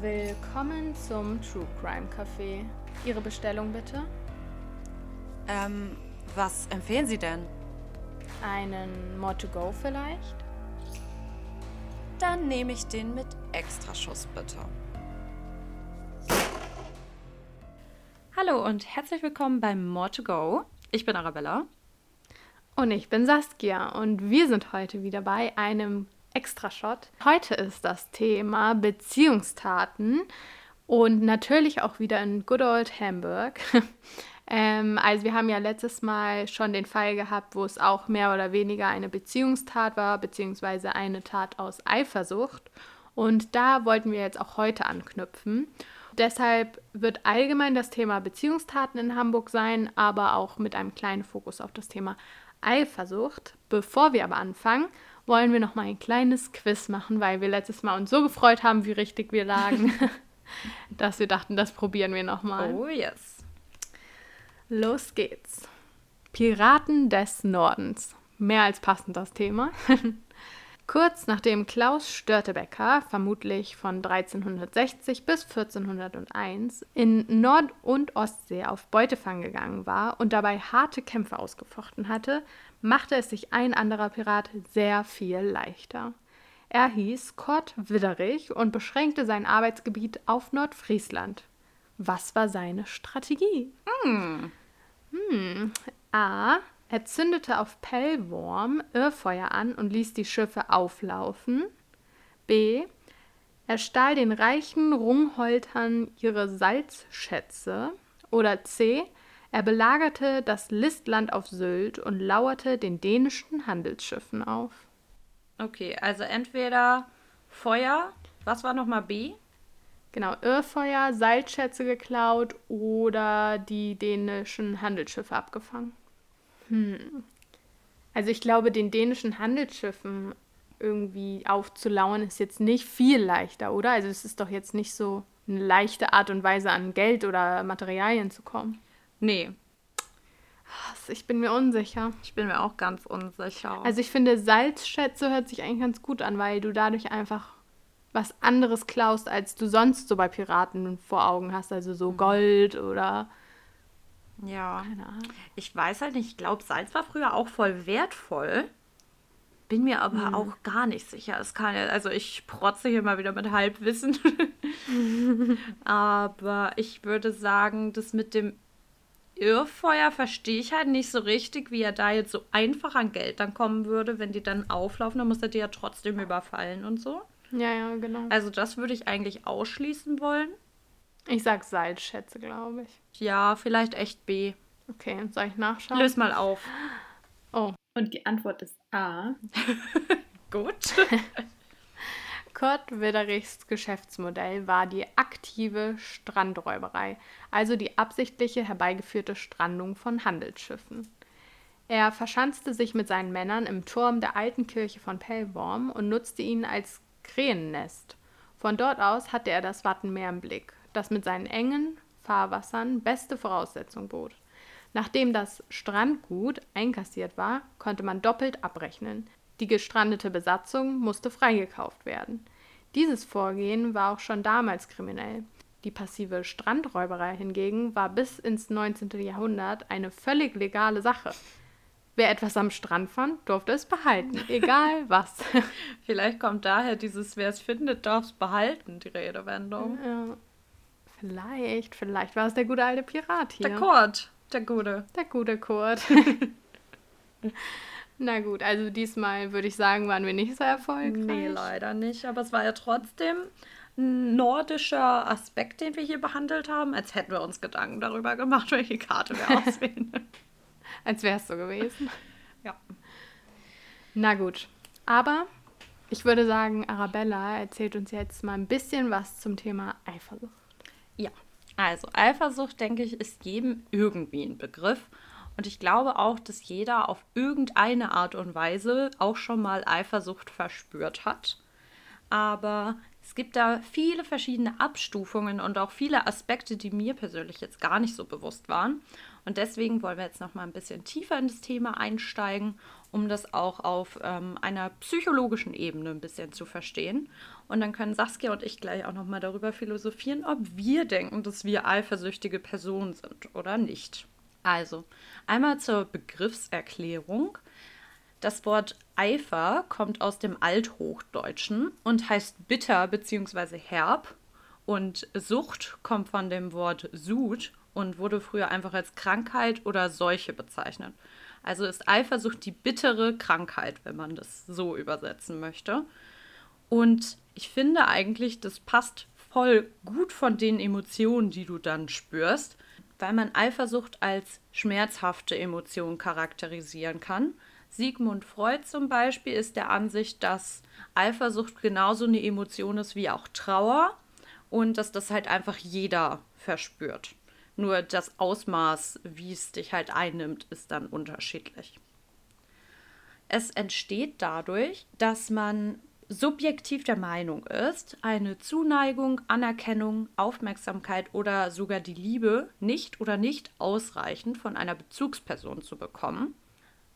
Willkommen zum True Crime Café. Ihre Bestellung bitte? Ähm, was empfehlen Sie denn? Einen More to Go vielleicht? Dann nehme ich den mit Extraschuss bitte. Hallo und herzlich willkommen beim More to Go. Ich bin Arabella. Und ich bin Saskia und wir sind heute wieder bei einem Extrashot. Heute ist das Thema Beziehungstaten und natürlich auch wieder in Good Old Hamburg. ähm, also wir haben ja letztes Mal schon den Fall gehabt, wo es auch mehr oder weniger eine Beziehungstat war, beziehungsweise eine Tat aus Eifersucht. Und da wollten wir jetzt auch heute anknüpfen. Deshalb wird allgemein das Thema Beziehungstaten in Hamburg sein, aber auch mit einem kleinen Fokus auf das Thema Eifersucht. Bevor wir aber anfangen, wollen wir noch mal ein kleines Quiz machen, weil wir letztes Mal uns so gefreut haben, wie richtig wir lagen, dass wir dachten, das probieren wir noch mal. Oh yes. Los geht's. Piraten des Nordens. Mehr als passend das Thema. Kurz nachdem Klaus Störtebecker, vermutlich von 1360 bis 1401, in Nord- und Ostsee auf Beutefang gegangen war und dabei harte Kämpfe ausgefochten hatte, machte es sich ein anderer Pirat sehr viel leichter. Er hieß Kurt Widderich und beschränkte sein Arbeitsgebiet auf Nordfriesland. Was war seine Strategie? Hm. Hm. A. Er zündete auf Pellworm Irrfeuer an und ließ die Schiffe auflaufen. B. Er stahl den reichen Rungholtern ihre Salzschätze. Oder C. Er belagerte das Listland auf Sylt und lauerte den dänischen Handelsschiffen auf. Okay, also entweder Feuer, was war nochmal B? Genau, Irrfeuer, Salzschätze geklaut oder die dänischen Handelsschiffe abgefangen. Hm. Also ich glaube, den dänischen Handelsschiffen irgendwie aufzulauern ist jetzt nicht viel leichter, oder? Also es ist doch jetzt nicht so eine leichte Art und Weise an Geld oder Materialien zu kommen. Nee. Ich bin mir unsicher. Ich bin mir auch ganz unsicher. Also ich finde, Salzschätze hört sich eigentlich ganz gut an, weil du dadurch einfach was anderes klaust, als du sonst so bei Piraten vor Augen hast. Also so Gold oder ja. Ich weiß halt nicht, ich glaube, Salz war früher auch voll wertvoll. Bin mir aber hm. auch gar nicht sicher. Es kann ja, also ich protze hier mal wieder mit Halbwissen. aber ich würde sagen, das mit dem Irrfeuer verstehe ich halt nicht so richtig, wie er da jetzt so einfach an Geld dann kommen würde, wenn die dann auflaufen, dann muss er die ja trotzdem überfallen und so. Ja, ja, genau. Also das würde ich eigentlich ausschließen wollen. Ich sag Salzschätze, glaube ich. Ja, vielleicht echt B. Okay, soll ich nachschauen? Löse mal auf. Oh, und die Antwort ist A. Gut. Kurt Widerichs Geschäftsmodell war die aktive Strandräuberei, also die absichtliche herbeigeführte Strandung von Handelsschiffen. Er verschanzte sich mit seinen Männern im Turm der alten Kirche von Pellworm und nutzte ihn als Krähennest. Von dort aus hatte er das Wattenmeer im Blick das mit seinen engen Fahrwassern beste Voraussetzung bot. Nachdem das Strandgut einkassiert war, konnte man doppelt abrechnen. Die gestrandete Besatzung musste freigekauft werden. Dieses Vorgehen war auch schon damals kriminell. Die passive Strandräuberei hingegen war bis ins 19. Jahrhundert eine völlig legale Sache. Wer etwas am Strand fand, durfte es behalten, egal was. Vielleicht kommt daher dieses Wer es findet, darf es behalten, die Redewendung. Ja. Vielleicht, vielleicht war es der gute alte Pirat hier. Der Kurt, der gute. Der gute Kurt. Na gut, also diesmal würde ich sagen, waren wir nicht so erfolgreich. Nee, leider nicht. Aber es war ja trotzdem ein nordischer Aspekt, den wir hier behandelt haben, als hätten wir uns Gedanken darüber gemacht, welche Karte wir auswählen. als wäre es so gewesen. Ja. Na gut, aber ich würde sagen, Arabella erzählt uns jetzt mal ein bisschen was zum Thema Eifersucht. Ja, also Eifersucht, denke ich, ist jedem irgendwie ein Begriff. Und ich glaube auch, dass jeder auf irgendeine Art und Weise auch schon mal Eifersucht verspürt hat. Aber es gibt da viele verschiedene Abstufungen und auch viele Aspekte, die mir persönlich jetzt gar nicht so bewusst waren. Und deswegen wollen wir jetzt noch mal ein bisschen tiefer in das Thema einsteigen, um das auch auf ähm, einer psychologischen Ebene ein bisschen zu verstehen. Und dann können Saskia und ich gleich auch noch mal darüber philosophieren, ob wir denken, dass wir eifersüchtige Personen sind oder nicht. Also, einmal zur Begriffserklärung. Das Wort Eifer kommt aus dem Althochdeutschen und heißt bitter bzw. herb. Und Sucht kommt von dem Wort Sud und wurde früher einfach als Krankheit oder Seuche bezeichnet. Also ist Eifersucht die bittere Krankheit, wenn man das so übersetzen möchte. Und ich finde eigentlich, das passt voll gut von den Emotionen, die du dann spürst, weil man Eifersucht als schmerzhafte Emotion charakterisieren kann. Sigmund Freud zum Beispiel ist der Ansicht, dass Eifersucht genauso eine Emotion ist wie auch Trauer und dass das halt einfach jeder verspürt. Nur das Ausmaß, wie es dich halt einnimmt, ist dann unterschiedlich. Es entsteht dadurch, dass man subjektiv der Meinung ist, eine Zuneigung, Anerkennung, Aufmerksamkeit oder sogar die Liebe nicht oder nicht ausreichend von einer Bezugsperson zu bekommen.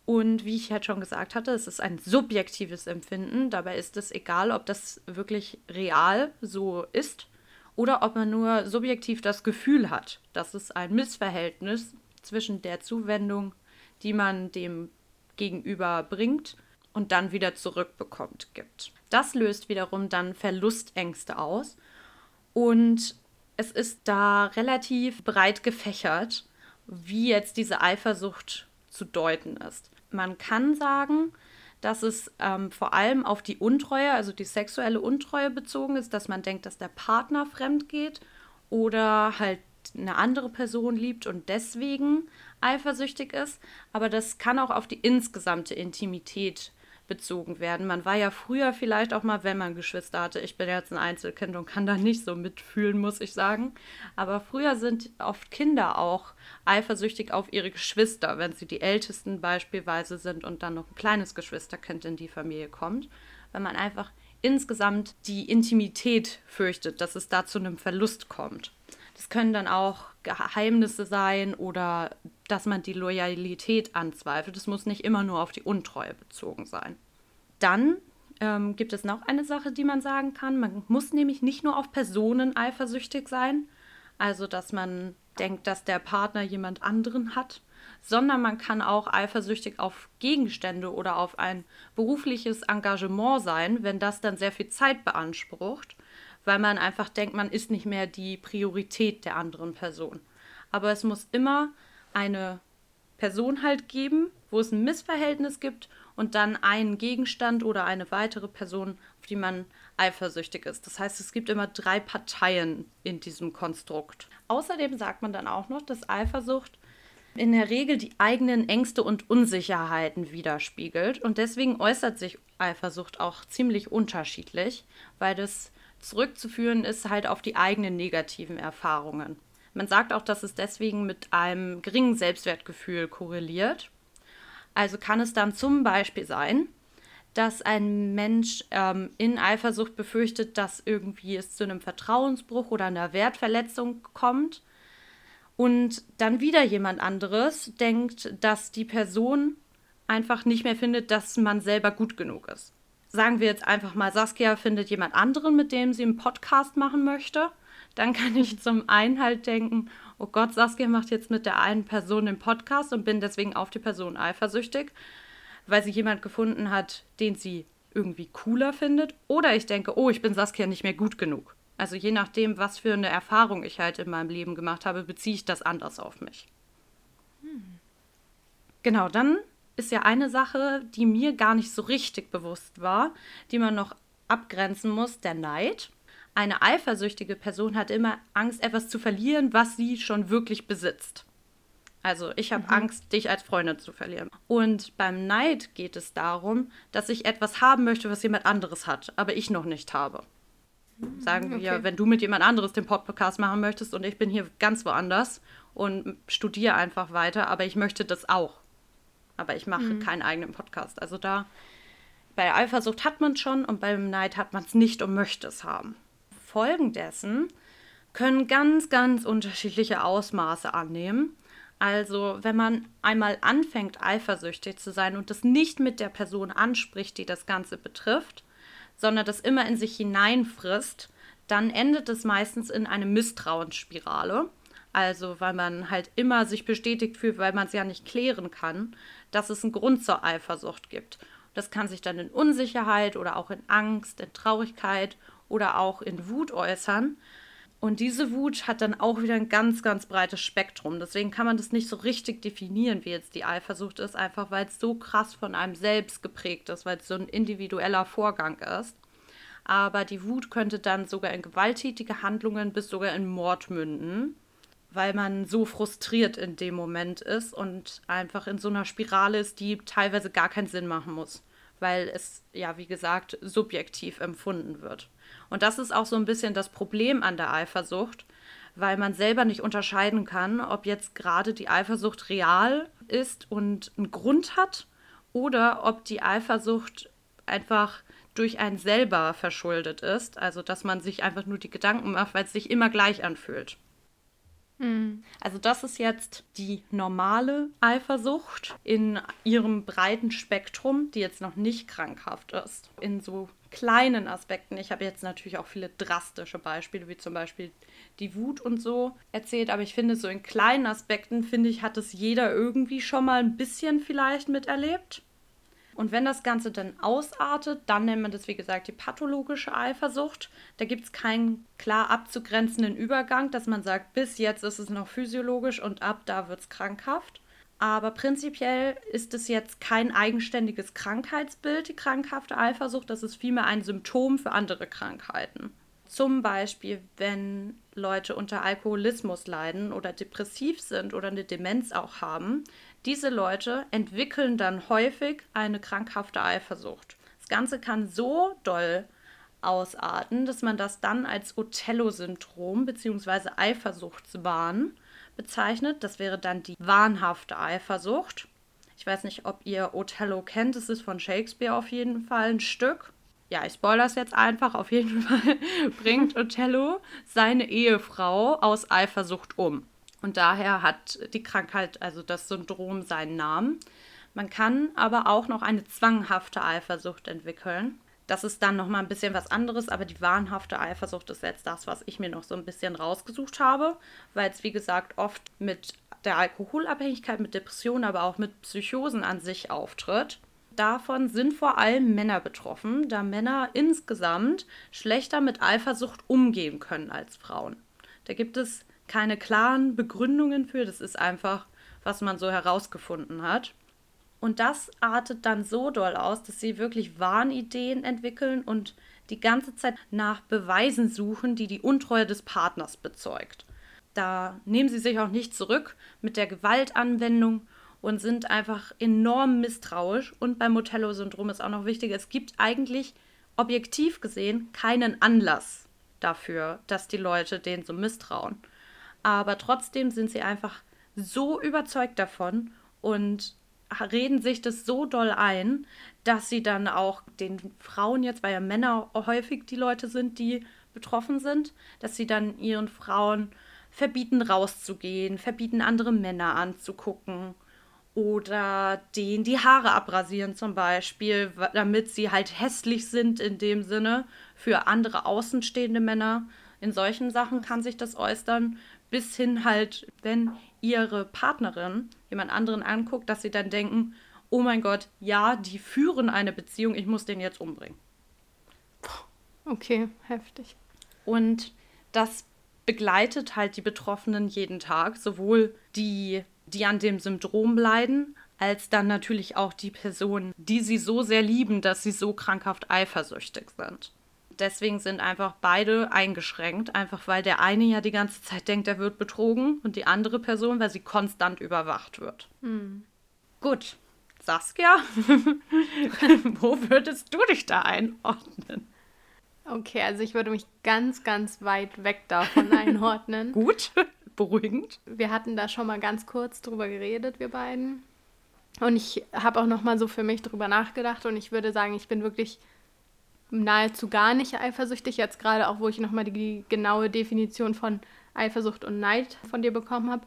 Und wie ich halt schon gesagt hatte, es ist ein subjektives Empfinden. Dabei ist es egal, ob das wirklich real so ist oder ob man nur subjektiv das Gefühl hat, dass es ein Missverhältnis zwischen der Zuwendung, die man dem Gegenüber bringt und dann wieder zurückbekommt, gibt. Das löst wiederum dann Verlustängste aus und es ist da relativ breit gefächert, wie jetzt diese Eifersucht zu deuten ist. Man kann sagen, dass es ähm, vor allem auf die Untreue, also die sexuelle Untreue bezogen ist, dass man denkt, dass der Partner fremd geht oder halt eine andere Person liebt und deswegen eifersüchtig ist. Aber das kann auch auf die insgesamte Intimität bezogen werden. Man war ja früher vielleicht auch mal, wenn man Geschwister hatte. Ich bin jetzt ein Einzelkind und kann da nicht so mitfühlen, muss ich sagen. Aber früher sind oft Kinder auch eifersüchtig auf ihre Geschwister, wenn sie die Ältesten beispielsweise sind und dann noch ein kleines Geschwisterkind in die Familie kommt. Wenn man einfach insgesamt die Intimität fürchtet, dass es da zu einem Verlust kommt. Das können dann auch Geheimnisse sein oder dass man die Loyalität anzweifelt. Es muss nicht immer nur auf die Untreue bezogen sein. Dann ähm, gibt es noch eine Sache, die man sagen kann. Man muss nämlich nicht nur auf Personen eifersüchtig sein, also dass man denkt, dass der Partner jemand anderen hat, sondern man kann auch eifersüchtig auf Gegenstände oder auf ein berufliches Engagement sein, wenn das dann sehr viel Zeit beansprucht weil man einfach denkt, man ist nicht mehr die Priorität der anderen Person. Aber es muss immer eine Person halt geben, wo es ein Missverhältnis gibt und dann einen Gegenstand oder eine weitere Person, auf die man eifersüchtig ist. Das heißt, es gibt immer drei Parteien in diesem Konstrukt. Außerdem sagt man dann auch noch, dass Eifersucht in der Regel die eigenen Ängste und Unsicherheiten widerspiegelt und deswegen äußert sich Eifersucht auch ziemlich unterschiedlich, weil das zurückzuführen ist halt auf die eigenen negativen Erfahrungen. Man sagt auch, dass es deswegen mit einem geringen Selbstwertgefühl korreliert. Also kann es dann zum Beispiel sein, dass ein Mensch ähm, in Eifersucht befürchtet, dass irgendwie es zu einem Vertrauensbruch oder einer Wertverletzung kommt und dann wieder jemand anderes denkt, dass die Person einfach nicht mehr findet, dass man selber gut genug ist sagen wir jetzt einfach mal, Saskia findet jemand anderen, mit dem sie einen Podcast machen möchte, dann kann ich zum einen halt denken, oh Gott, Saskia macht jetzt mit der einen Person den Podcast und bin deswegen auf die Person eifersüchtig, weil sie jemand gefunden hat, den sie irgendwie cooler findet. Oder ich denke, oh, ich bin Saskia nicht mehr gut genug. Also je nachdem, was für eine Erfahrung ich halt in meinem Leben gemacht habe, beziehe ich das anders auf mich. Hm. Genau, dann ist ja eine Sache, die mir gar nicht so richtig bewusst war, die man noch abgrenzen muss, der Neid. Eine eifersüchtige Person hat immer Angst, etwas zu verlieren, was sie schon wirklich besitzt. Also ich habe mhm. Angst, dich als Freundin zu verlieren. Und beim Neid geht es darum, dass ich etwas haben möchte, was jemand anderes hat, aber ich noch nicht habe. Sagen wir, okay. wenn du mit jemand anderes den Podcast machen möchtest und ich bin hier ganz woanders und studiere einfach weiter, aber ich möchte das auch. Aber ich mache mhm. keinen eigenen Podcast. Also da bei Eifersucht hat man es schon und beim Neid hat man es nicht und möchte es haben. Folgen dessen können ganz, ganz unterschiedliche Ausmaße annehmen. Also, wenn man einmal anfängt, eifersüchtig zu sein und das nicht mit der Person anspricht, die das Ganze betrifft, sondern das immer in sich hineinfrisst, dann endet es meistens in eine Misstrauensspirale. Also, weil man halt immer sich bestätigt fühlt, weil man es ja nicht klären kann, dass es einen Grund zur Eifersucht gibt. Das kann sich dann in Unsicherheit oder auch in Angst, in Traurigkeit oder auch in Wut äußern. Und diese Wut hat dann auch wieder ein ganz, ganz breites Spektrum. Deswegen kann man das nicht so richtig definieren, wie jetzt die Eifersucht ist, einfach weil es so krass von einem selbst geprägt ist, weil es so ein individueller Vorgang ist. Aber die Wut könnte dann sogar in gewalttätige Handlungen bis sogar in Mord münden, weil man so frustriert in dem Moment ist und einfach in so einer Spirale ist, die teilweise gar keinen Sinn machen muss, weil es ja, wie gesagt, subjektiv empfunden wird. Und das ist auch so ein bisschen das Problem an der Eifersucht, weil man selber nicht unterscheiden kann, ob jetzt gerade die Eifersucht real ist und einen Grund hat oder ob die Eifersucht einfach durch einen selber verschuldet ist. Also, dass man sich einfach nur die Gedanken macht, weil es sich immer gleich anfühlt. Mhm. Also das ist jetzt die normale Eifersucht in ihrem breiten Spektrum, die jetzt noch nicht krankhaft ist. In so kleinen Aspekten. Ich habe jetzt natürlich auch viele drastische Beispiele, wie zum Beispiel die Wut und so erzählt, aber ich finde, so in kleinen Aspekten, finde ich, hat es jeder irgendwie schon mal ein bisschen vielleicht miterlebt. Und wenn das Ganze dann ausartet, dann nennt man das, wie gesagt, die pathologische Eifersucht. Da gibt es keinen klar abzugrenzenden Übergang, dass man sagt, bis jetzt ist es noch physiologisch und ab da wird es krankhaft. Aber prinzipiell ist es jetzt kein eigenständiges Krankheitsbild, die krankhafte Eifersucht. Das ist vielmehr ein Symptom für andere Krankheiten. Zum Beispiel, wenn Leute unter Alkoholismus leiden oder depressiv sind oder eine Demenz auch haben, diese Leute entwickeln dann häufig eine krankhafte Eifersucht. Das Ganze kann so doll ausarten, dass man das dann als Othello-Syndrom bzw. Eifersuchtswahn bezeichnet. Das wäre dann die wahnhafte Eifersucht. Ich weiß nicht, ob ihr Othello kennt. Es ist von Shakespeare auf jeden Fall ein Stück. Ja, ich spoilere es jetzt einfach. Auf jeden Fall bringt Othello seine Ehefrau aus Eifersucht um. Und daher hat die Krankheit, also das Syndrom, seinen Namen. Man kann aber auch noch eine zwanghafte Eifersucht entwickeln. Das ist dann noch mal ein bisschen was anderes, aber die wahnhafte Eifersucht ist jetzt das, was ich mir noch so ein bisschen rausgesucht habe, weil es wie gesagt oft mit der Alkoholabhängigkeit, mit Depressionen, aber auch mit Psychosen an sich auftritt. Davon sind vor allem Männer betroffen, da Männer insgesamt schlechter mit Eifersucht umgehen können als Frauen. Da gibt es keine klaren Begründungen für. Das ist einfach, was man so herausgefunden hat. Und das artet dann so doll aus, dass sie wirklich Wahnideen entwickeln und die ganze Zeit nach Beweisen suchen, die die Untreue des Partners bezeugt. Da nehmen sie sich auch nicht zurück mit der Gewaltanwendung und sind einfach enorm misstrauisch. Und beim Motello-Syndrom ist auch noch wichtig, es gibt eigentlich objektiv gesehen keinen Anlass dafür, dass die Leute denen so misstrauen aber trotzdem sind sie einfach so überzeugt davon und reden sich das so doll ein, dass sie dann auch den Frauen jetzt, weil ja Männer häufig die Leute sind, die betroffen sind, dass sie dann ihren Frauen verbieten rauszugehen, verbieten andere Männer anzugucken oder denen die Haare abrasieren zum Beispiel, damit sie halt hässlich sind in dem Sinne für andere außenstehende Männer. In solchen Sachen kann sich das äußern, bis hin halt, wenn ihre Partnerin jemand anderen anguckt, dass sie dann denken, oh mein Gott, ja, die führen eine Beziehung, ich muss den jetzt umbringen. Okay, heftig. Und das begleitet halt die Betroffenen jeden Tag, sowohl die, die an dem Syndrom leiden, als dann natürlich auch die Personen, die sie so sehr lieben, dass sie so krankhaft eifersüchtig sind deswegen sind einfach beide eingeschränkt, einfach weil der eine ja die ganze Zeit denkt, er wird betrogen und die andere Person, weil sie konstant überwacht wird. Mhm. Gut, Saskia, wo würdest du dich da einordnen? Okay, also ich würde mich ganz, ganz weit weg davon einordnen. Gut, beruhigend. Wir hatten da schon mal ganz kurz drüber geredet, wir beiden. Und ich habe auch noch mal so für mich drüber nachgedacht und ich würde sagen, ich bin wirklich nahezu gar nicht eifersüchtig. Jetzt gerade auch, wo ich nochmal die genaue Definition von Eifersucht und Neid von dir bekommen habe.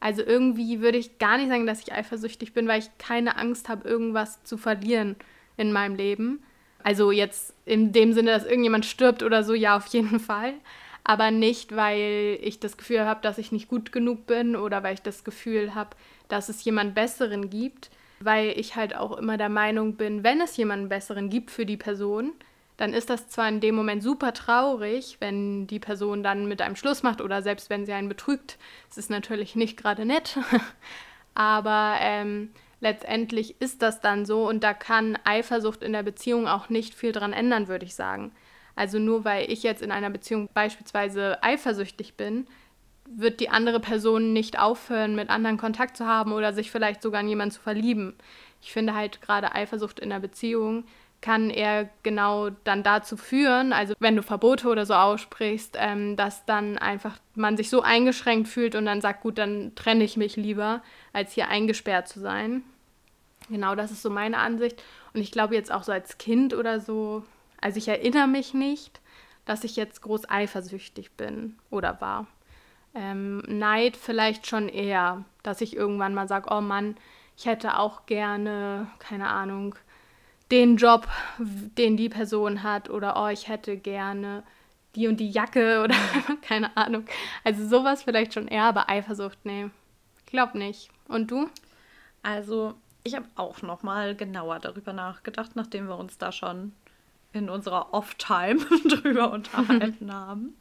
Also irgendwie würde ich gar nicht sagen, dass ich eifersüchtig bin, weil ich keine Angst habe, irgendwas zu verlieren in meinem Leben. Also jetzt in dem Sinne, dass irgendjemand stirbt oder so, ja, auf jeden Fall. Aber nicht, weil ich das Gefühl habe, dass ich nicht gut genug bin oder weil ich das Gefühl habe, dass es jemand Besseren gibt. Weil ich halt auch immer der Meinung bin, wenn es jemanden Besseren gibt für die Person, dann ist das zwar in dem Moment super traurig, wenn die Person dann mit einem Schluss macht oder selbst wenn sie einen betrügt. Es ist natürlich nicht gerade nett, aber ähm, letztendlich ist das dann so und da kann Eifersucht in der Beziehung auch nicht viel dran ändern, würde ich sagen. Also nur weil ich jetzt in einer Beziehung beispielsweise eifersüchtig bin, wird die andere Person nicht aufhören, mit anderen Kontakt zu haben oder sich vielleicht sogar in jemanden zu verlieben. Ich finde halt gerade Eifersucht in der Beziehung kann er genau dann dazu führen, also wenn du Verbote oder so aussprichst, ähm, dass dann einfach man sich so eingeschränkt fühlt und dann sagt, gut, dann trenne ich mich lieber, als hier eingesperrt zu sein. Genau, das ist so meine Ansicht. Und ich glaube jetzt auch so als Kind oder so, also ich erinnere mich nicht, dass ich jetzt groß eifersüchtig bin oder war. Ähm, Neid vielleicht schon eher, dass ich irgendwann mal sage, oh Mann, ich hätte auch gerne, keine Ahnung, den Job, den die Person hat oder oh, ich hätte gerne die und die Jacke oder keine Ahnung. Also sowas vielleicht schon eher, aber Eifersucht, nee, glaub nicht. Und du? Also ich habe auch noch mal genauer darüber nachgedacht, nachdem wir uns da schon in unserer Off-Time drüber unterhalten haben.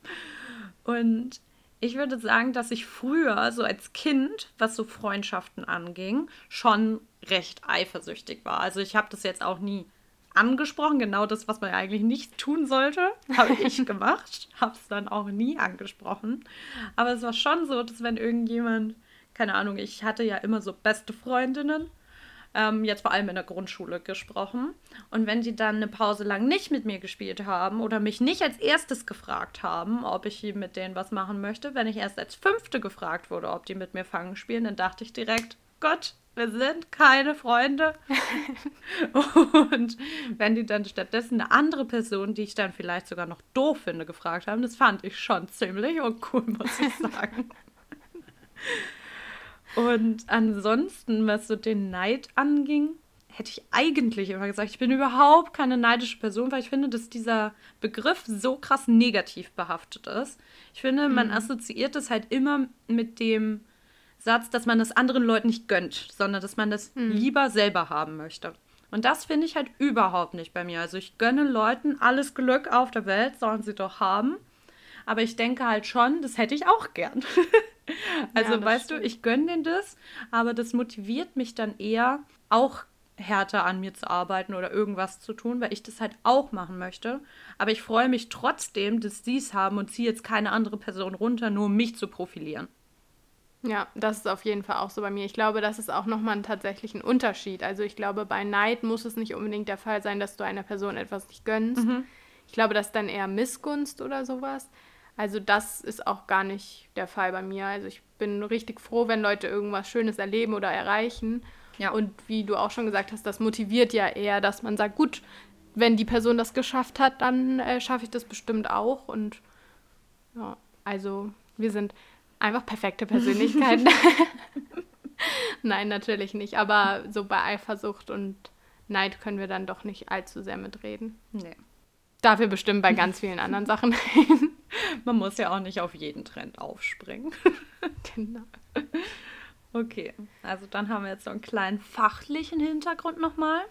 Und ich würde sagen, dass ich früher, so als Kind, was so Freundschaften anging, schon recht eifersüchtig war. Also ich habe das jetzt auch nie angesprochen. Genau das, was man eigentlich nicht tun sollte, habe ich gemacht. habe es dann auch nie angesprochen. Aber es war schon so, dass wenn irgendjemand, keine Ahnung, ich hatte ja immer so beste Freundinnen ähm, jetzt vor allem in der Grundschule gesprochen. Und wenn die dann eine Pause lang nicht mit mir gespielt haben oder mich nicht als erstes gefragt haben, ob ich mit denen was machen möchte, wenn ich erst als fünfte gefragt wurde, ob die mit mir Fangen spielen, dann dachte ich direkt, Gott, wir sind keine Freunde. und wenn die dann stattdessen eine andere Person, die ich dann vielleicht sogar noch doof finde, gefragt haben, das fand ich schon ziemlich uncool, muss ich sagen. Und ansonsten, was so den Neid anging, hätte ich eigentlich immer gesagt, ich bin überhaupt keine neidische Person, weil ich finde, dass dieser Begriff so krass negativ behaftet ist. Ich finde, man mhm. assoziiert es halt immer mit dem Satz, dass man das anderen Leuten nicht gönnt, sondern dass man das mhm. lieber selber haben möchte. Und das finde ich halt überhaupt nicht bei mir. Also ich gönne Leuten alles Glück auf der Welt, sollen sie doch haben. Aber ich denke halt schon, das hätte ich auch gern. Also ja, weißt stimmt. du, ich gönne denen das, aber das motiviert mich dann eher, auch härter an mir zu arbeiten oder irgendwas zu tun, weil ich das halt auch machen möchte. Aber ich freue mich trotzdem, dass sie es haben und ziehe jetzt keine andere Person runter, nur um mich zu profilieren. Ja, das ist auf jeden Fall auch so bei mir. Ich glaube, das ist auch nochmal tatsächlich ein Unterschied. Also ich glaube, bei Neid muss es nicht unbedingt der Fall sein, dass du einer Person etwas nicht gönnst. Mhm. Ich glaube, das ist dann eher Missgunst oder sowas. Also das ist auch gar nicht der Fall bei mir. Also ich bin richtig froh, wenn Leute irgendwas Schönes erleben oder erreichen. Ja. Und wie du auch schon gesagt hast, das motiviert ja eher, dass man sagt, gut, wenn die Person das geschafft hat, dann äh, schaffe ich das bestimmt auch. Und ja, also wir sind einfach perfekte Persönlichkeiten. Nein, natürlich nicht. Aber so bei Eifersucht und Neid können wir dann doch nicht allzu sehr mitreden. Nee. Dafür bestimmt bei ganz vielen anderen Sachen. Man muss ja auch nicht auf jeden Trend aufspringen. genau. Okay, also dann haben wir jetzt so einen kleinen fachlichen Hintergrund nochmal.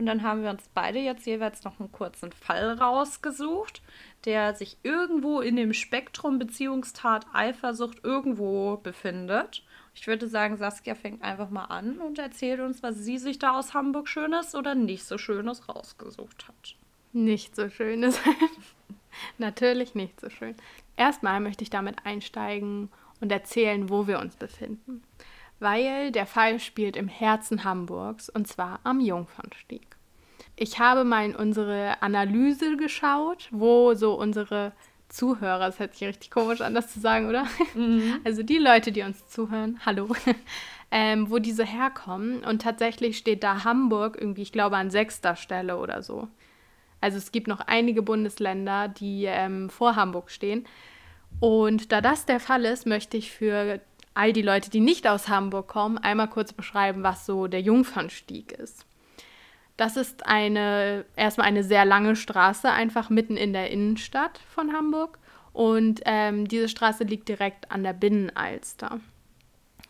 Und dann haben wir uns beide jetzt jeweils noch einen kurzen Fall rausgesucht, der sich irgendwo in dem Spektrum Beziehungstat, Eifersucht irgendwo befindet. Ich würde sagen, Saskia fängt einfach mal an und erzählt uns, was sie sich da aus Hamburg Schönes oder nicht so Schönes rausgesucht hat. Nicht so Schönes. Natürlich nicht so schön. Erstmal möchte ich damit einsteigen und erzählen, wo wir uns befinden. Weil der Fall spielt im Herzen Hamburgs und zwar am Jungfernstieg. Ich habe mal in unsere Analyse geschaut, wo so unsere Zuhörer, das hört sich richtig komisch an, das zu sagen, oder? Mhm. Also die Leute, die uns zuhören, hallo, ähm, wo diese herkommen. Und tatsächlich steht da Hamburg irgendwie, ich glaube, an sechster Stelle oder so. Also es gibt noch einige Bundesländer, die ähm, vor Hamburg stehen. Und da das der Fall ist, möchte ich für all die Leute, die nicht aus Hamburg kommen, einmal kurz beschreiben, was so der Jungfernstieg ist. Das ist eine erstmal eine sehr lange Straße, einfach mitten in der Innenstadt von Hamburg. Und ähm, diese Straße liegt direkt an der Binnenalster.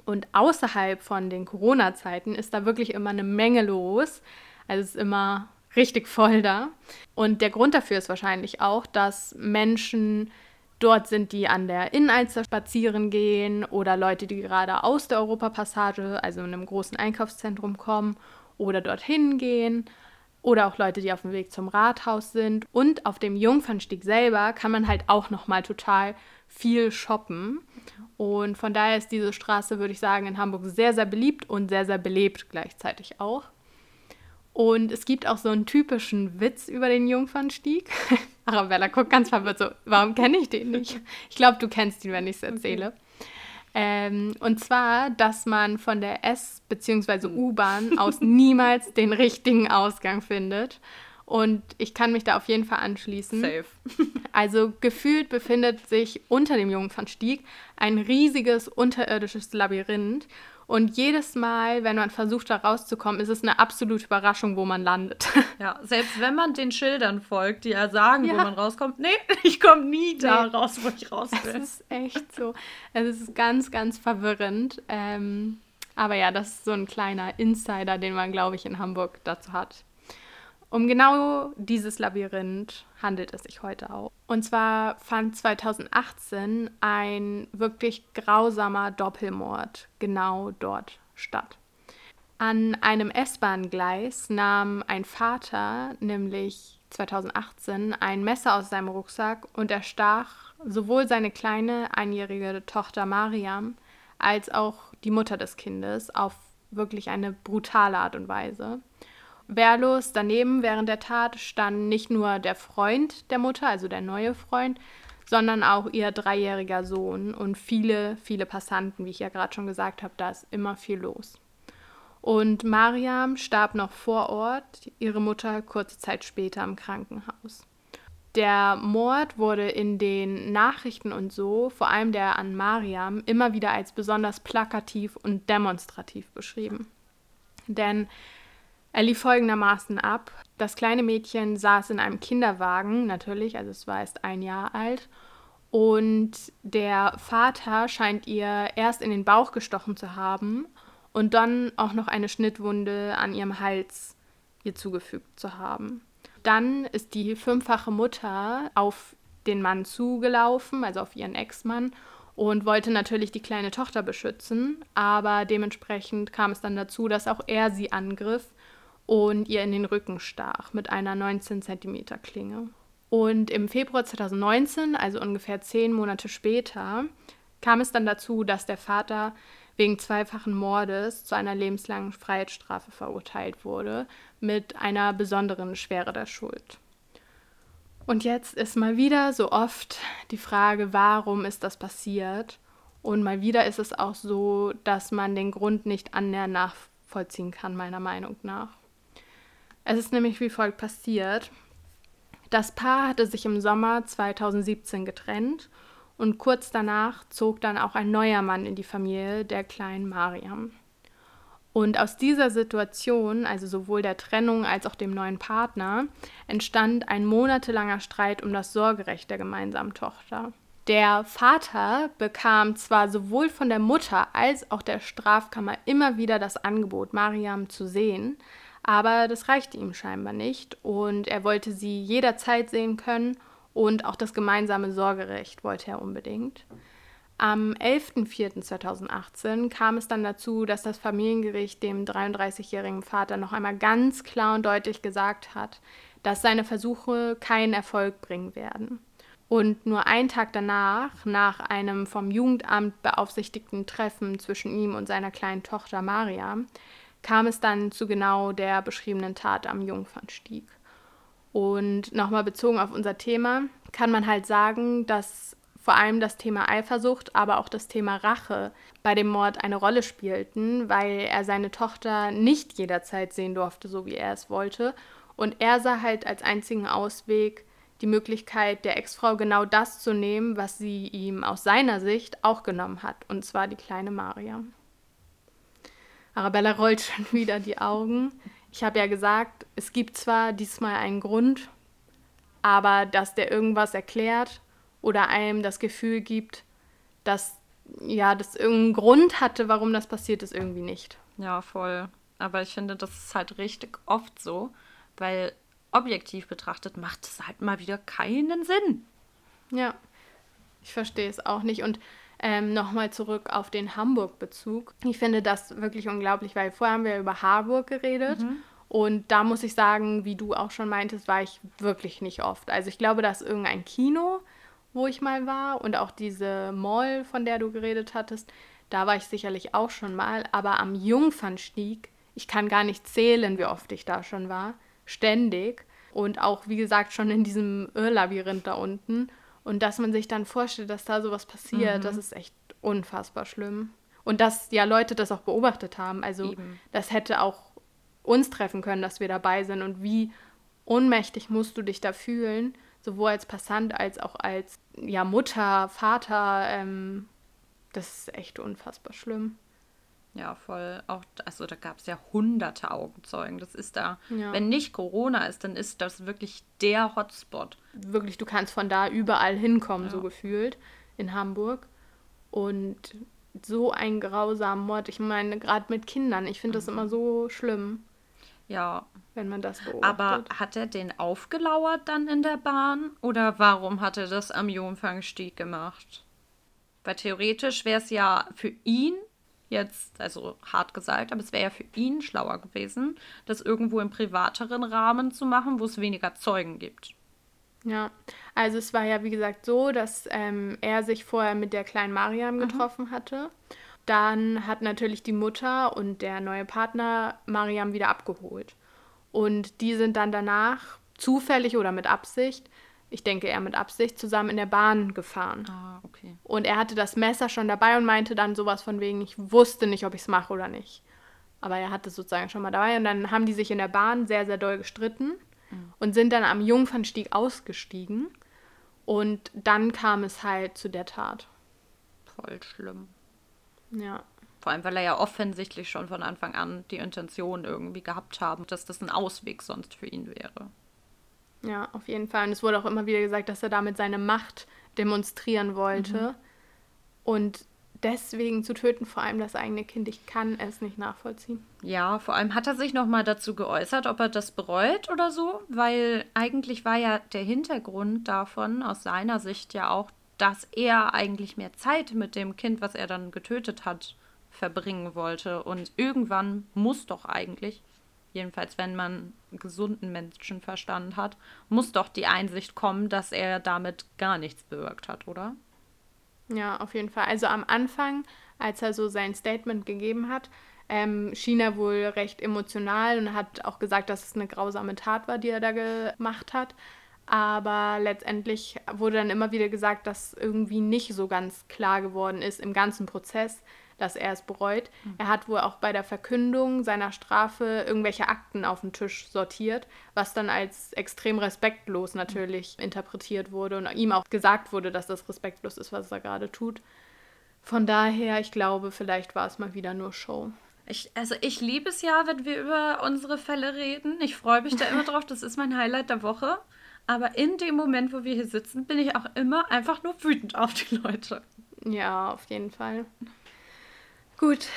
Und außerhalb von den Corona-Zeiten ist da wirklich immer eine Menge los. Also es ist immer richtig voll da. Und der Grund dafür ist wahrscheinlich auch, dass Menschen dort sind, die an der Innenalster spazieren gehen oder Leute, die gerade aus der Europapassage, also in einem großen Einkaufszentrum kommen oder dorthin gehen oder auch Leute, die auf dem Weg zum Rathaus sind. Und auf dem Jungfernstieg selber kann man halt auch noch mal total viel shoppen. Und von daher ist diese Straße, würde ich sagen, in Hamburg sehr, sehr beliebt und sehr, sehr belebt gleichzeitig auch. Und es gibt auch so einen typischen Witz über den Jungfernstieg. Arabella guckt ganz verwirrt so, warum kenne ich den nicht? Ich glaube, du kennst ihn, wenn ich es erzähle. Okay. Ähm, und zwar, dass man von der S- bzw. U-Bahn aus niemals den richtigen Ausgang findet. Und ich kann mich da auf jeden Fall anschließen. Safe. Also gefühlt befindet sich unter dem Jungfernstieg ein riesiges unterirdisches Labyrinth. Und jedes Mal, wenn man versucht, da rauszukommen, ist es eine absolute Überraschung, wo man landet. Ja, selbst wenn man den Schildern folgt, die ja sagen, ja. wo man rauskommt, nee, ich komme nie da nee. raus, wo ich raus will. Das ist echt so. Es ist ganz, ganz verwirrend. Ähm, aber ja, das ist so ein kleiner Insider, den man, glaube ich, in Hamburg dazu hat. Um genau dieses Labyrinth handelt es sich heute auch. Und zwar fand 2018 ein wirklich grausamer Doppelmord genau dort statt. An einem S-Bahn-Gleis nahm ein Vater, nämlich 2018, ein Messer aus seinem Rucksack und erstach sowohl seine kleine einjährige Tochter Mariam als auch die Mutter des Kindes auf wirklich eine brutale Art und Weise. Wehrlos daneben während der Tat stand nicht nur der Freund der Mutter, also der neue Freund, sondern auch ihr dreijähriger Sohn und viele, viele Passanten, wie ich ja gerade schon gesagt habe, da ist immer viel los. Und Mariam starb noch vor Ort, ihre Mutter kurze Zeit später im Krankenhaus. Der Mord wurde in den Nachrichten und so, vor allem der an Mariam, immer wieder als besonders plakativ und demonstrativ beschrieben. Denn er lief folgendermaßen ab. Das kleine Mädchen saß in einem Kinderwagen, natürlich, also es war erst ein Jahr alt. Und der Vater scheint ihr erst in den Bauch gestochen zu haben und dann auch noch eine Schnittwunde an ihrem Hals ihr zugefügt zu haben. Dann ist die fünffache Mutter auf den Mann zugelaufen, also auf ihren Ex-Mann, und wollte natürlich die kleine Tochter beschützen, aber dementsprechend kam es dann dazu, dass auch er sie angriff und ihr in den Rücken stach mit einer 19 cm Klinge. Und im Februar 2019, also ungefähr zehn Monate später, kam es dann dazu, dass der Vater wegen zweifachen Mordes zu einer lebenslangen Freiheitsstrafe verurteilt wurde, mit einer besonderen Schwere der Schuld. Und jetzt ist mal wieder so oft die Frage, warum ist das passiert? Und mal wieder ist es auch so, dass man den Grund nicht annähernd nachvollziehen kann, meiner Meinung nach. Es ist nämlich wie folgt passiert. Das Paar hatte sich im Sommer 2017 getrennt und kurz danach zog dann auch ein neuer Mann in die Familie der kleinen Mariam. Und aus dieser Situation, also sowohl der Trennung als auch dem neuen Partner, entstand ein monatelanger Streit um das Sorgerecht der gemeinsamen Tochter. Der Vater bekam zwar sowohl von der Mutter als auch der Strafkammer immer wieder das Angebot, Mariam zu sehen, aber das reichte ihm scheinbar nicht und er wollte sie jederzeit sehen können und auch das gemeinsame Sorgerecht wollte er unbedingt. Am 11.04.2018 kam es dann dazu, dass das Familiengericht dem 33-jährigen Vater noch einmal ganz klar und deutlich gesagt hat, dass seine Versuche keinen Erfolg bringen werden. Und nur einen Tag danach, nach einem vom Jugendamt beaufsichtigten Treffen zwischen ihm und seiner kleinen Tochter Maria, kam es dann zu genau der beschriebenen Tat am Jungfernstieg. Und nochmal bezogen auf unser Thema, kann man halt sagen, dass vor allem das Thema Eifersucht, aber auch das Thema Rache bei dem Mord eine Rolle spielten, weil er seine Tochter nicht jederzeit sehen durfte, so wie er es wollte. Und er sah halt als einzigen Ausweg, die Möglichkeit der Ex-Frau genau das zu nehmen, was sie ihm aus seiner Sicht auch genommen hat, und zwar die kleine Maria. Arabella rollt schon wieder die Augen. Ich habe ja gesagt, es gibt zwar diesmal einen Grund, aber dass der irgendwas erklärt oder einem das Gefühl gibt, dass ja, das irgendeinen Grund hatte, warum das passiert ist, irgendwie nicht. Ja, voll. Aber ich finde, das ist halt richtig oft so, weil objektiv betrachtet macht es halt mal wieder keinen Sinn. Ja, ich verstehe es auch nicht. Und ähm, nochmal zurück auf den Hamburg-Bezug. Ich finde das wirklich unglaublich, weil vorher haben wir über Harburg geredet. Mhm. Und da muss ich sagen, wie du auch schon meintest, war ich wirklich nicht oft. Also ich glaube, da ist irgendein Kino, wo ich mal war. Und auch diese Mall, von der du geredet hattest, da war ich sicherlich auch schon mal. Aber am Jungfernstieg, ich kann gar nicht zählen, wie oft ich da schon war. Ständig. Und auch, wie gesagt, schon in diesem Irrlabyrinth da unten. Und dass man sich dann vorstellt, dass da sowas passiert, mhm. das ist echt unfassbar schlimm. Und dass ja Leute das auch beobachtet haben. Also Eben. das hätte auch uns treffen können, dass wir dabei sind. Und wie ohnmächtig musst du dich da fühlen, sowohl als Passant als auch als ja, Mutter, Vater. Ähm, das ist echt unfassbar schlimm. Ja, voll. Auch, also da gab es ja hunderte Augenzeugen. Das ist da, ja. wenn nicht Corona ist, dann ist das wirklich der Hotspot. Wirklich, du kannst von da überall hinkommen, ja. so gefühlt, in Hamburg. Und so ein grausamer Mord. Ich meine, gerade mit Kindern, ich finde mhm. das immer so schlimm. Ja. Wenn man das beobachtet. Aber hat er den aufgelauert dann in der Bahn? Oder warum hat er das am Jungfangstieg gemacht? Weil theoretisch wäre es ja für ihn jetzt, also hart gesagt, aber es wäre ja für ihn schlauer gewesen, das irgendwo im privateren Rahmen zu machen, wo es weniger Zeugen gibt. Ja, also es war ja wie gesagt so, dass ähm, er sich vorher mit der kleinen Mariam mhm. getroffen mhm. hatte. Dann hat natürlich die Mutter und der neue Partner Mariam wieder abgeholt. Und die sind dann danach zufällig oder mit Absicht ich denke eher mit Absicht, zusammen in der Bahn gefahren. Ah, okay. Und er hatte das Messer schon dabei und meinte dann sowas von wegen, ich wusste nicht, ob ich es mache oder nicht. Aber er hatte es sozusagen schon mal dabei und dann haben die sich in der Bahn sehr, sehr doll gestritten mhm. und sind dann am Jungfernstieg ausgestiegen. Und dann kam es halt zu der Tat. Voll schlimm. Ja. Vor allem, weil er ja offensichtlich schon von Anfang an die Intention irgendwie gehabt haben, dass das ein Ausweg sonst für ihn wäre. Ja, auf jeden Fall. Und es wurde auch immer wieder gesagt, dass er damit seine Macht demonstrieren wollte. Mhm. Und deswegen zu töten, vor allem das eigene Kind, ich kann es nicht nachvollziehen. Ja, vor allem hat er sich nochmal dazu geäußert, ob er das bereut oder so, weil eigentlich war ja der Hintergrund davon aus seiner Sicht ja auch, dass er eigentlich mehr Zeit mit dem Kind, was er dann getötet hat, verbringen wollte. Und irgendwann muss doch eigentlich jedenfalls wenn man gesunden Menschenverstand hat, muss doch die Einsicht kommen, dass er damit gar nichts bewirkt hat, oder? Ja, auf jeden Fall. Also am Anfang, als er so sein Statement gegeben hat, ähm, schien er wohl recht emotional und hat auch gesagt, dass es eine grausame Tat war, die er da gemacht hat. Aber letztendlich wurde dann immer wieder gesagt, dass irgendwie nicht so ganz klar geworden ist im ganzen Prozess, dass er es bereut. Mhm. Er hat wohl auch bei der Verkündung seiner Strafe irgendwelche Akten auf den Tisch sortiert, was dann als extrem respektlos natürlich interpretiert wurde und ihm auch gesagt wurde, dass das respektlos ist, was er gerade tut. Von daher, ich glaube, vielleicht war es mal wieder nur Show. Ich, also ich liebe es ja, wenn wir über unsere Fälle reden. Ich freue mich da immer drauf. Das ist mein Highlight der Woche. Aber in dem Moment, wo wir hier sitzen, bin ich auch immer einfach nur wütend auf die Leute. Ja, auf jeden Fall. Gut,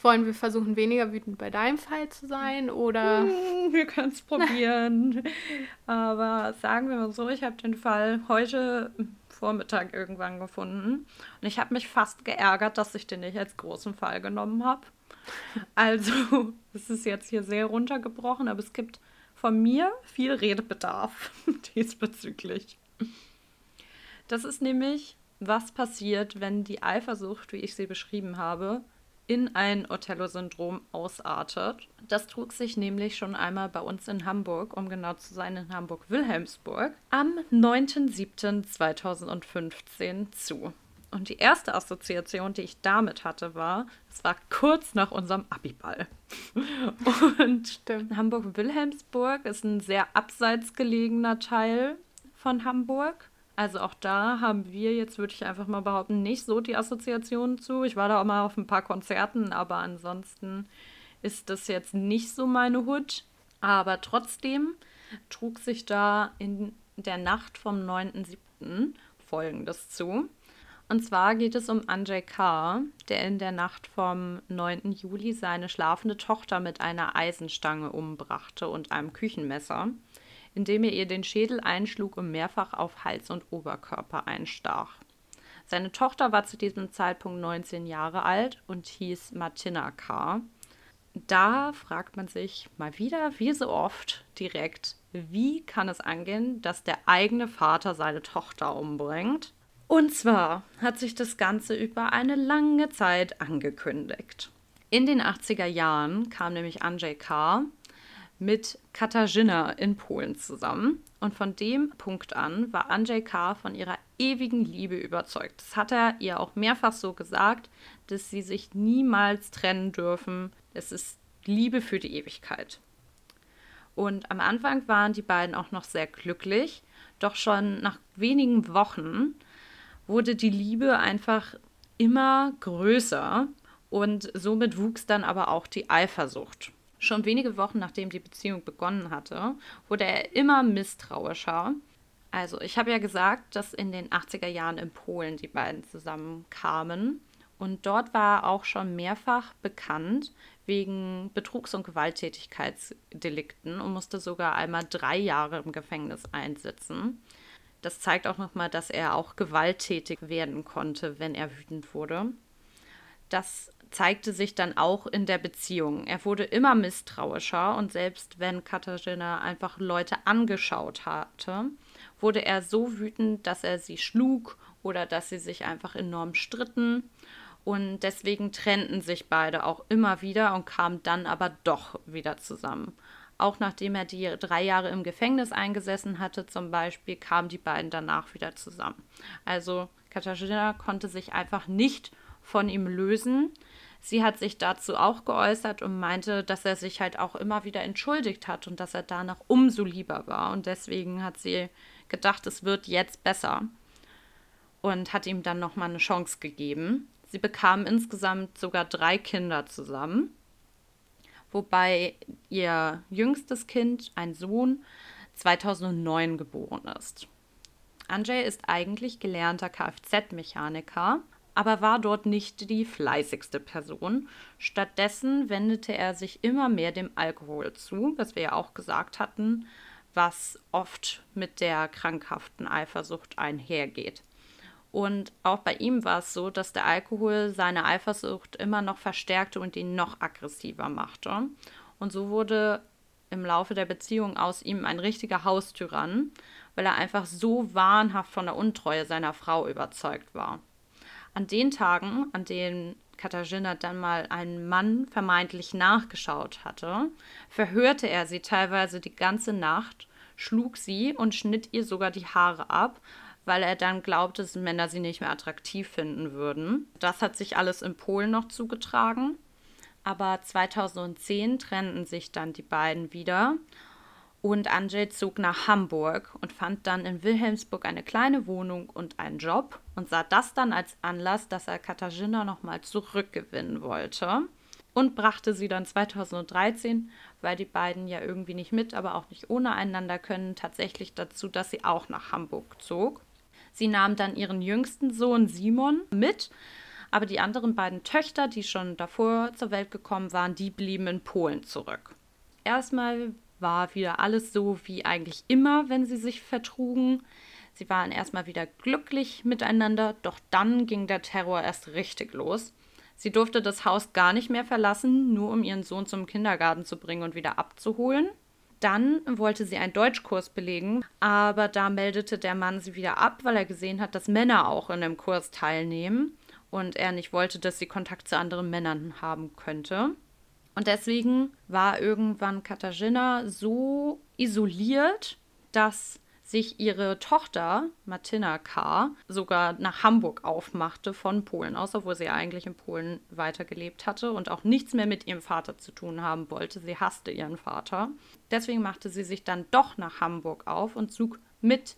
wollen wir versuchen, weniger wütend bei deinem Fall zu sein oder? Hm, wir können es probieren. Aber sagen wir mal so, ich habe den Fall heute Vormittag irgendwann gefunden und ich habe mich fast geärgert, dass ich den nicht als großen Fall genommen habe. Also, es ist jetzt hier sehr runtergebrochen, aber es gibt von mir viel Redebedarf diesbezüglich. Das ist nämlich, was passiert, wenn die Eifersucht, wie ich sie beschrieben habe, in ein Othello-Syndrom ausartet. Das trug sich nämlich schon einmal bei uns in Hamburg, um genau zu sein, in Hamburg-Wilhelmsburg, am 9.07.2015 zu. Und die erste Assoziation, die ich damit hatte, war, es war kurz nach unserem Abiball. Und Hamburg-Wilhelmsburg ist ein sehr abseits gelegener Teil von Hamburg. Also auch da haben wir jetzt, würde ich einfach mal behaupten, nicht so die Assoziation zu. Ich war da auch mal auf ein paar Konzerten, aber ansonsten ist das jetzt nicht so meine Hut. Aber trotzdem trug sich da in der Nacht vom 9.7. folgendes zu. Und zwar geht es um Anjay K., der in der Nacht vom 9. Juli seine schlafende Tochter mit einer Eisenstange umbrachte und einem Küchenmesser, indem er ihr den Schädel einschlug und mehrfach auf Hals und Oberkörper einstach. Seine Tochter war zu diesem Zeitpunkt 19 Jahre alt und hieß Martina K. Da fragt man sich mal wieder, wie so oft, direkt, wie kann es angehen, dass der eigene Vater seine Tochter umbringt? Und zwar hat sich das Ganze über eine lange Zeit angekündigt. In den 80er Jahren kam nämlich Andrzej K. mit Katarzyna in Polen zusammen. Und von dem Punkt an war Andrzej K. von ihrer ewigen Liebe überzeugt. Das hat er ihr auch mehrfach so gesagt, dass sie sich niemals trennen dürfen. Es ist Liebe für die Ewigkeit. Und am Anfang waren die beiden auch noch sehr glücklich, doch schon nach wenigen Wochen wurde die Liebe einfach immer größer und somit wuchs dann aber auch die Eifersucht. Schon wenige Wochen nachdem die Beziehung begonnen hatte, wurde er immer misstrauischer. Also, ich habe ja gesagt, dass in den 80er Jahren in Polen die beiden zusammenkamen. Und dort war er auch schon mehrfach bekannt wegen Betrugs- und Gewalttätigkeitsdelikten und musste sogar einmal drei Jahre im Gefängnis einsitzen. Das zeigt auch nochmal, dass er auch gewalttätig werden konnte, wenn er wütend wurde. Das zeigte sich dann auch in der Beziehung. Er wurde immer misstrauischer und selbst wenn Katharina einfach Leute angeschaut hatte, wurde er so wütend, dass er sie schlug oder dass sie sich einfach enorm stritten. Und deswegen trennten sich beide auch immer wieder und kamen dann aber doch wieder zusammen. Auch nachdem er die drei Jahre im Gefängnis eingesessen hatte, zum Beispiel, kamen die beiden danach wieder zusammen. Also Katharina konnte sich einfach nicht von ihm lösen. Sie hat sich dazu auch geäußert und meinte, dass er sich halt auch immer wieder entschuldigt hat und dass er danach umso lieber war. Und deswegen hat sie gedacht, es wird jetzt besser und hat ihm dann nochmal eine Chance gegeben. Sie bekamen insgesamt sogar drei Kinder zusammen wobei ihr jüngstes Kind, ein Sohn, 2009 geboren ist. Andrzej ist eigentlich gelernter Kfz-Mechaniker, aber war dort nicht die fleißigste Person. Stattdessen wendete er sich immer mehr dem Alkohol zu, was wir ja auch gesagt hatten, was oft mit der krankhaften Eifersucht einhergeht. Und auch bei ihm war es so, dass der Alkohol seine Eifersucht immer noch verstärkte und ihn noch aggressiver machte. Und so wurde im Laufe der Beziehung aus ihm ein richtiger Haustyrann, weil er einfach so wahnhaft von der Untreue seiner Frau überzeugt war. An den Tagen, an denen Katharina dann mal einen Mann vermeintlich nachgeschaut hatte, verhörte er sie teilweise die ganze Nacht, schlug sie und schnitt ihr sogar die Haare ab, weil er dann glaubte, dass Männer sie nicht mehr attraktiv finden würden. Das hat sich alles in Polen noch zugetragen. Aber 2010 trennten sich dann die beiden wieder und Andrzej zog nach Hamburg und fand dann in Wilhelmsburg eine kleine Wohnung und einen Job und sah das dann als Anlass, dass er Katharina nochmal zurückgewinnen wollte und brachte sie dann 2013, weil die beiden ja irgendwie nicht mit, aber auch nicht ohne einander können, tatsächlich dazu, dass sie auch nach Hamburg zog. Sie nahm dann ihren jüngsten Sohn Simon mit, aber die anderen beiden Töchter, die schon davor zur Welt gekommen waren, die blieben in Polen zurück. Erstmal war wieder alles so wie eigentlich immer, wenn sie sich vertrugen. Sie waren erstmal wieder glücklich miteinander, doch dann ging der Terror erst richtig los. Sie durfte das Haus gar nicht mehr verlassen, nur um ihren Sohn zum Kindergarten zu bringen und wieder abzuholen. Dann wollte sie einen Deutschkurs belegen, aber da meldete der Mann sie wieder ab, weil er gesehen hat, dass Männer auch in dem Kurs teilnehmen und er nicht wollte, dass sie Kontakt zu anderen Männern haben könnte. Und deswegen war irgendwann Katharina so isoliert, dass sich ihre Tochter Martina K. sogar nach Hamburg aufmachte von Polen aus, obwohl sie eigentlich in Polen weitergelebt hatte und auch nichts mehr mit ihrem Vater zu tun haben wollte. Sie hasste ihren Vater. Deswegen machte sie sich dann doch nach Hamburg auf und zog mit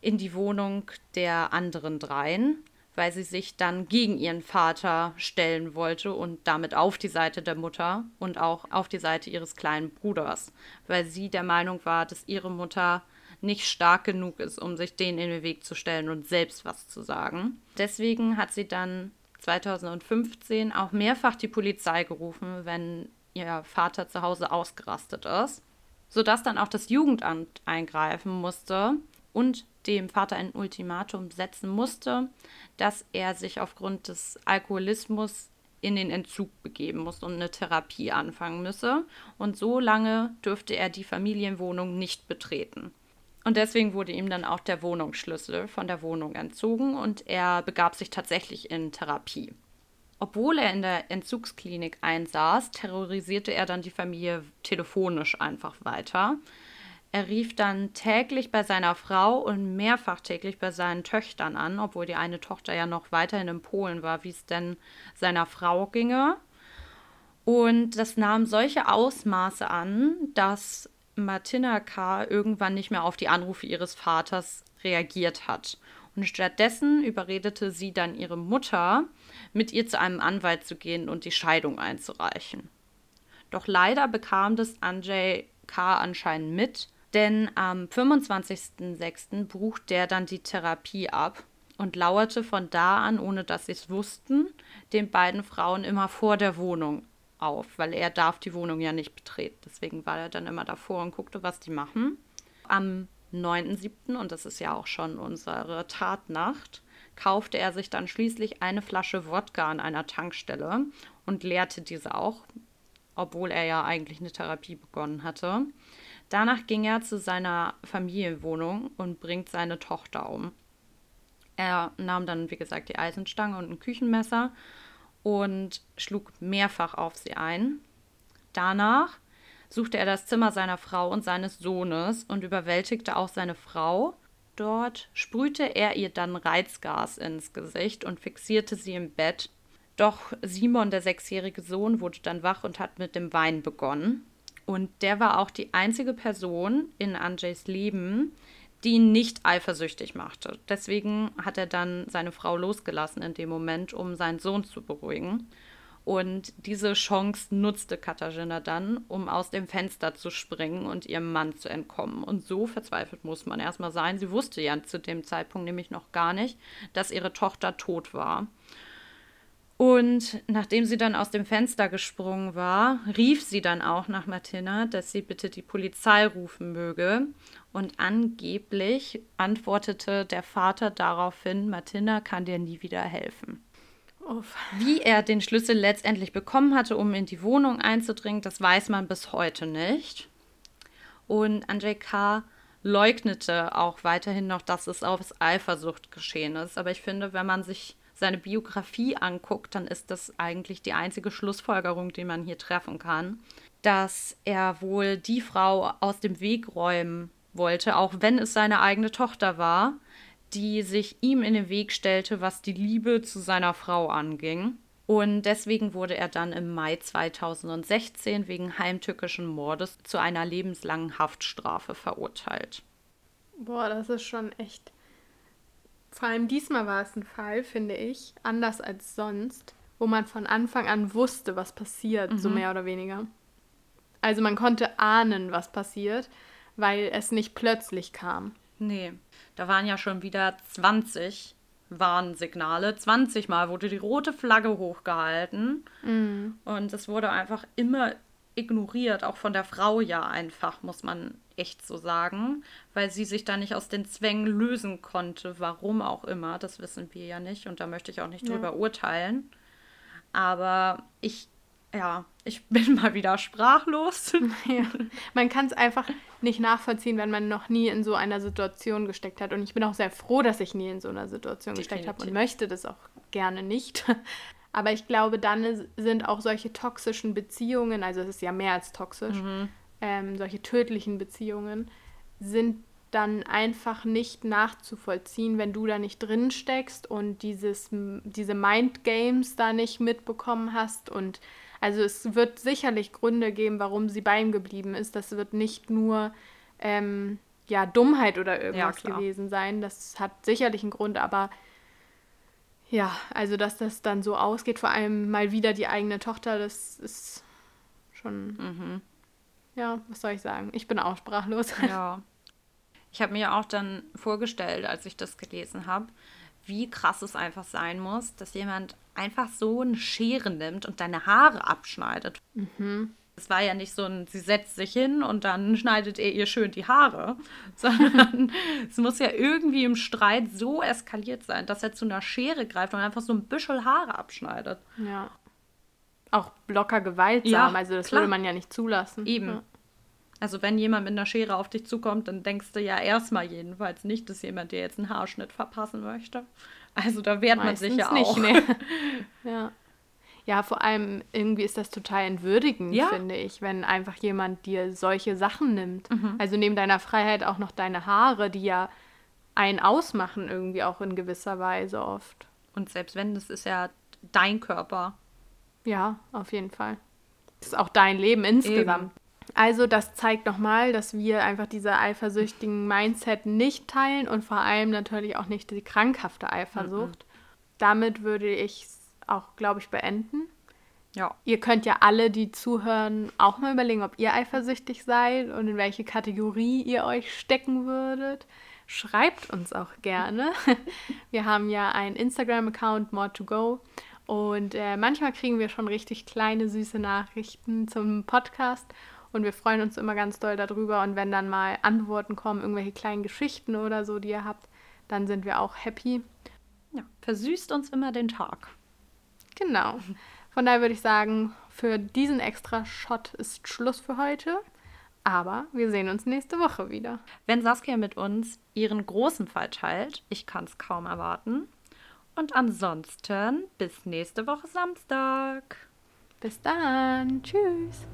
in die Wohnung der anderen dreien, weil sie sich dann gegen ihren Vater stellen wollte und damit auf die Seite der Mutter und auch auf die Seite ihres kleinen Bruders, weil sie der Meinung war, dass ihre Mutter nicht stark genug ist, um sich denen in den Weg zu stellen und selbst was zu sagen. Deswegen hat sie dann 2015 auch mehrfach die Polizei gerufen, wenn ihr Vater zu Hause ausgerastet ist, sodass dann auch das Jugendamt eingreifen musste und dem Vater ein Ultimatum setzen musste, dass er sich aufgrund des Alkoholismus in den Entzug begeben muss und eine Therapie anfangen müsse. Und so lange dürfte er die Familienwohnung nicht betreten. Und deswegen wurde ihm dann auch der Wohnungsschlüssel von der Wohnung entzogen und er begab sich tatsächlich in Therapie. Obwohl er in der Entzugsklinik einsaß, terrorisierte er dann die Familie telefonisch einfach weiter. Er rief dann täglich bei seiner Frau und mehrfach täglich bei seinen Töchtern an, obwohl die eine Tochter ja noch weiterhin in Polen war, wie es denn seiner Frau ginge. Und das nahm solche Ausmaße an, dass Martina K. irgendwann nicht mehr auf die Anrufe ihres Vaters reagiert hat. Und stattdessen überredete sie dann ihre Mutter, mit ihr zu einem Anwalt zu gehen und die Scheidung einzureichen. Doch leider bekam das Anjay K. anscheinend mit, denn am 25.06. bruch der dann die Therapie ab und lauerte von da an, ohne dass sie es wussten, den beiden Frauen immer vor der Wohnung auf, weil er darf die Wohnung ja nicht betreten. Deswegen war er dann immer davor und guckte, was die machen. Am 9.7., und das ist ja auch schon unsere Tatnacht, kaufte er sich dann schließlich eine Flasche Wodka an einer Tankstelle und leerte diese auch, obwohl er ja eigentlich eine Therapie begonnen hatte. Danach ging er zu seiner Familienwohnung und bringt seine Tochter um. Er nahm dann, wie gesagt, die Eisenstange und ein Küchenmesser und schlug mehrfach auf sie ein. Danach suchte er das Zimmer seiner Frau und seines Sohnes und überwältigte auch seine Frau. Dort sprühte er ihr dann Reizgas ins Gesicht und fixierte sie im Bett. Doch Simon, der sechsjährige Sohn, wurde dann wach und hat mit dem Wein begonnen. Und der war auch die einzige Person in Anjays Leben, die ihn nicht eifersüchtig machte. Deswegen hat er dann seine Frau losgelassen in dem Moment, um seinen Sohn zu beruhigen. Und diese Chance nutzte Katharina dann, um aus dem Fenster zu springen und ihrem Mann zu entkommen. Und so verzweifelt muss man erstmal sein. Sie wusste ja zu dem Zeitpunkt nämlich noch gar nicht, dass ihre Tochter tot war. Und nachdem sie dann aus dem Fenster gesprungen war, rief sie dann auch nach Martina, dass sie bitte die Polizei rufen möge. Und angeblich antwortete der Vater daraufhin, Martina kann dir nie wieder helfen. Uff. Wie er den Schlüssel letztendlich bekommen hatte, um in die Wohnung einzudringen, das weiß man bis heute nicht. Und Andrzej K. leugnete auch weiterhin noch, dass es aus Eifersucht geschehen ist. Aber ich finde, wenn man sich seine Biografie anguckt, dann ist das eigentlich die einzige Schlussfolgerung, die man hier treffen kann, dass er wohl die Frau aus dem Weg räumen wollte, auch wenn es seine eigene Tochter war, die sich ihm in den Weg stellte, was die Liebe zu seiner Frau anging. Und deswegen wurde er dann im Mai 2016 wegen heimtückischen Mordes zu einer lebenslangen Haftstrafe verurteilt. Boah, das ist schon echt vor allem diesmal war es ein Fall, finde ich, anders als sonst, wo man von Anfang an wusste, was passiert, mhm. so mehr oder weniger. Also man konnte ahnen, was passiert, weil es nicht plötzlich kam. Nee, da waren ja schon wieder 20 Warnsignale. 20 Mal wurde die rote Flagge hochgehalten. Mhm. Und es wurde einfach immer ignoriert, auch von der Frau ja einfach, muss man echt so sagen, weil sie sich da nicht aus den Zwängen lösen konnte, warum auch immer, das wissen wir ja nicht und da möchte ich auch nicht ja. drüber urteilen. Aber ich, ja, ich bin mal wieder sprachlos. Ja. Man kann es einfach nicht nachvollziehen, wenn man noch nie in so einer Situation gesteckt hat. Und ich bin auch sehr froh, dass ich nie in so einer Situation Definitiv. gesteckt habe und möchte das auch gerne nicht. Aber ich glaube, dann sind auch solche toxischen Beziehungen, also es ist ja mehr als toxisch, mhm ähm, solche tödlichen Beziehungen, sind dann einfach nicht nachzuvollziehen, wenn du da nicht drin steckst und dieses, diese Mindgames da nicht mitbekommen hast. Und also es wird sicherlich Gründe geben, warum sie bei ihm geblieben ist. Das wird nicht nur ähm, ja, Dummheit oder irgendwas klar. gewesen sein. Das hat sicherlich einen Grund, aber ja, also dass das dann so ausgeht, vor allem mal wieder die eigene Tochter, das ist schon. Ja, was soll ich sagen? Ich bin auch sprachlos. Ja. Ich habe mir auch dann vorgestellt, als ich das gelesen habe, wie krass es einfach sein muss, dass jemand einfach so eine Schere nimmt und deine Haare abschneidet. Es war ja nicht so ein, sie setzt sich hin und dann schneidet er ihr schön die Haare, sondern es muss ja irgendwie im Streit so eskaliert sein, dass er zu einer Schere greift und einfach so ein Büschel Haare abschneidet. Ja. Auch locker gewaltsam, Ja, also das klar. würde man ja nicht zulassen. Eben. Ja. Also wenn jemand mit einer Schere auf dich zukommt, dann denkst du ja erstmal jedenfalls nicht, dass jemand dir jetzt einen Haarschnitt verpassen möchte. Also da wehrt man sich ja Meistens auch. nicht, nee. ja. ja, vor allem irgendwie ist das total entwürdigend, Ja. finde ich, wenn einfach jemand dir solche Sachen nimmt. Mhm. Also neben deiner Freiheit auch noch deine Haare, die ja einen ausmachen, irgendwie auch in gewisser Weise oft. Und selbst wenn, das ist ja dein Körper. Ja, auf jeden Fall. Das ist auch dein Leben insgesamt. Also das zeigt nochmal, dass wir einfach diese eifersüchtigen Mindset nicht teilen und vor allem natürlich auch nicht die krankhafte Eifersucht. Damit würde ich es auch, glaube ich, beenden. Ja. Ihr könnt ja alle, die zuhören, auch mal überlegen, ob ihr eifersüchtig seid und in welche Kategorie ihr euch stecken würdet. Schreibt uns auch gerne. Wir haben ja einen Instagram-Account, more to go. Und äh, manchmal kriegen wir schon richtig kleine, süße Nachrichten zum Podcast. Und wir freuen uns immer ganz doll darüber. Und wenn dann mal Antworten kommen, irgendwelche kleinen Geschichten oder so, die ihr habt, dann sind wir auch happy. ja. Versüßt uns immer den Tag. Genau. Von daher würde ich sagen, für diesen extra Shot ist Schluss für heute. Aber wir sehen uns nächste Woche wieder. Wenn Saskia mit uns ihren großen Fall teilt, ich kann es kaum erwarten. Und ansonsten bis nächste Woche Samstag. Bis dann. Tschüss.